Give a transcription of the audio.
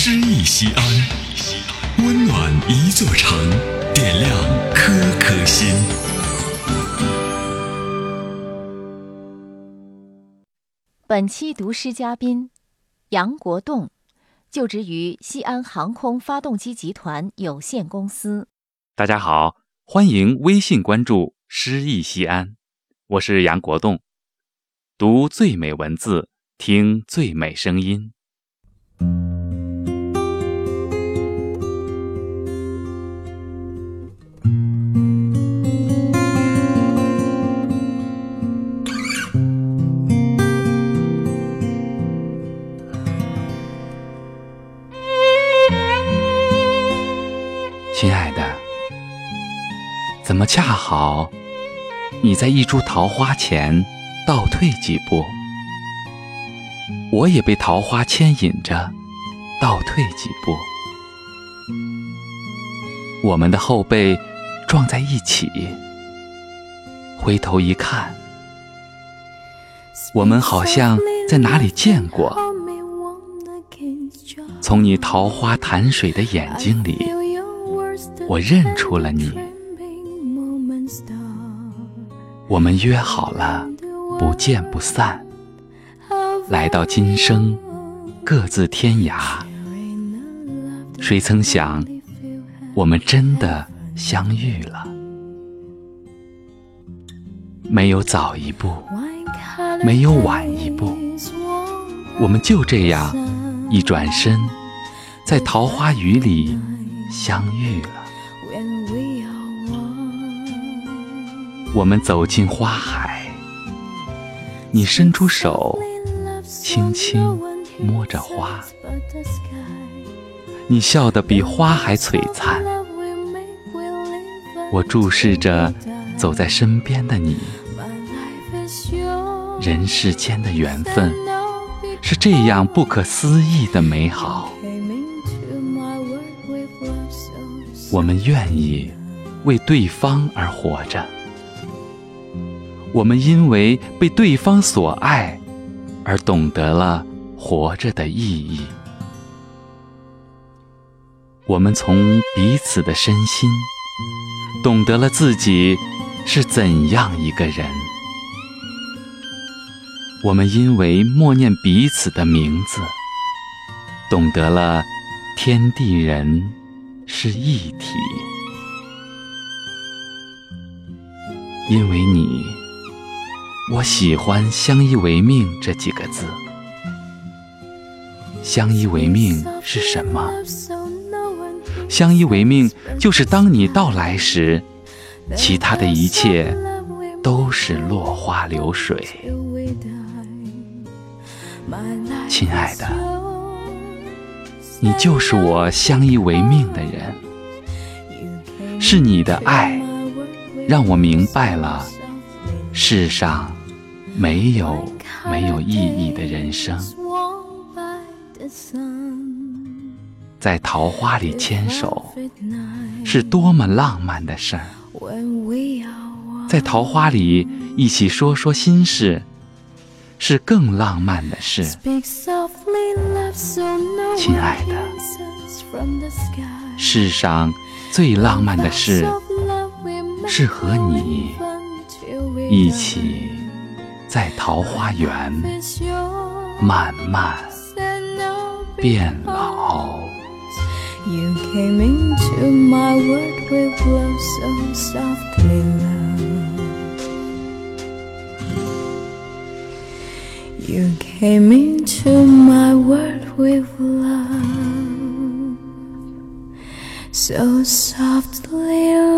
诗意西安，温暖一座城，点亮颗颗心。本期读诗嘉宾杨国栋，就职于西安航空发动机集团有限公司。大家好，欢迎微信关注“诗意西安”，我是杨国栋，读最美文字，听最美声音。亲爱的，怎么恰好你在一株桃花前倒退几步？我也被桃花牵引着倒退几步，我们的后背撞在一起，回头一看，我们好像在哪里见过。从你桃花潭水的眼睛里。我认出了你，我们约好了不见不散。来到今生，各自天涯。谁曾想，我们真的相遇了？没有早一步，没有晚一步，我们就这样一转身，在桃花雨里相遇了。我们走进花海，你伸出手，轻轻摸着花，你笑得比花还璀璨。我注视着走在身边的你，人世间的缘分是这样不可思议的美好。我们愿意为对方而活着。我们因为被对方所爱，而懂得了活着的意义。我们从彼此的身心，懂得了自己是怎样一个人。我们因为默念彼此的名字，懂得了天地人是一体。因为你。我喜欢“相依为命”这几个字。相依为命是什么？相依为命就是当你到来时，其他的一切都是落花流水。亲爱的，你就是我相依为命的人。是你的爱，让我明白了世上。没有没有意义的人生，在桃花里牵手，是多么浪漫的事儿。在桃花里一起说说心事，是更浪漫的事。亲爱的，世上最浪漫的事，是和你一起。在桃花源慢慢变老。You came into my world with love so softly, love. You came into my world with love so softly, love.